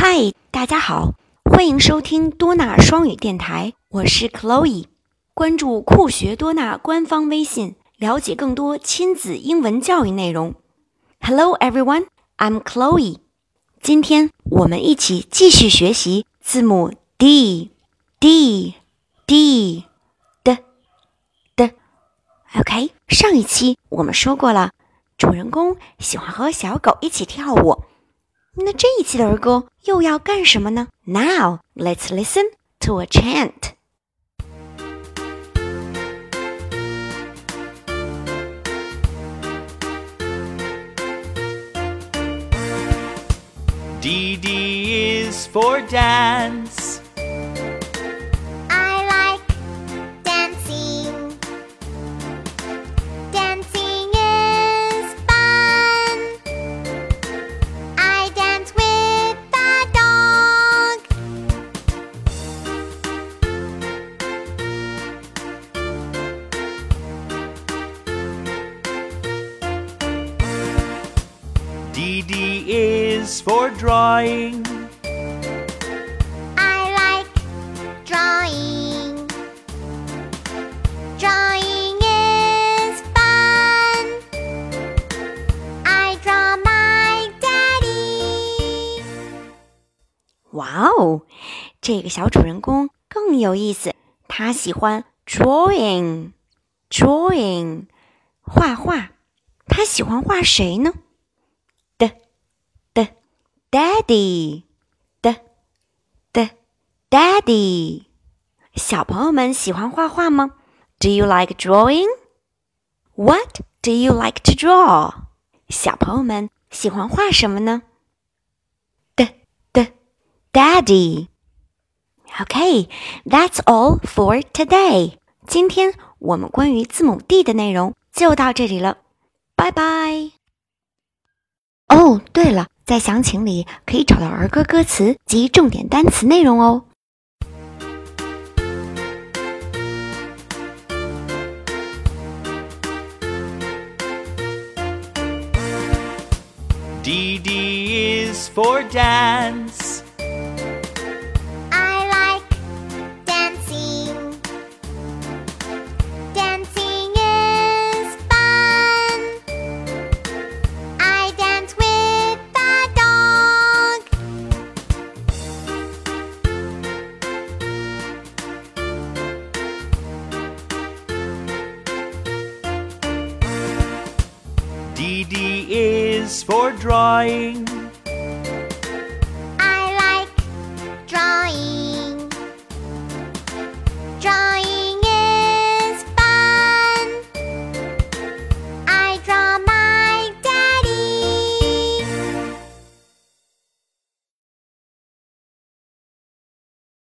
嗨大家好，欢迎收听多纳双语电台，我是 Chloe。关注酷学多纳官方微信，了解更多亲子英文教育内容。Hello everyone, I'm Chloe。今天我们一起继续学习字母 D D D 的的。OK，上一期我们说过了，主人公喜欢和小狗一起跳舞。那这一期的儿歌又要干什么呢？Now let's listen to a chant. D D is for dance. is for drawing. I like drawing. Drawing is fun. I draw my daddy. 哇哦，这个小主人公更有意思，他喜欢 drawing，drawing，画画。他喜欢画谁呢？ 的的，daddy，的的，daddy。小朋友们喜欢画画吗？Do you like drawing? What do you like to draw? 小朋友们喜欢画什么呢？的的。Daddy. Okay, that's all for today. 今天我们关于字母 D 的内容就到这里了，拜拜。哦，对了， 在详情里可以找到儿歌歌词及重点单词内容哦。D D is for dance. D is for drawing.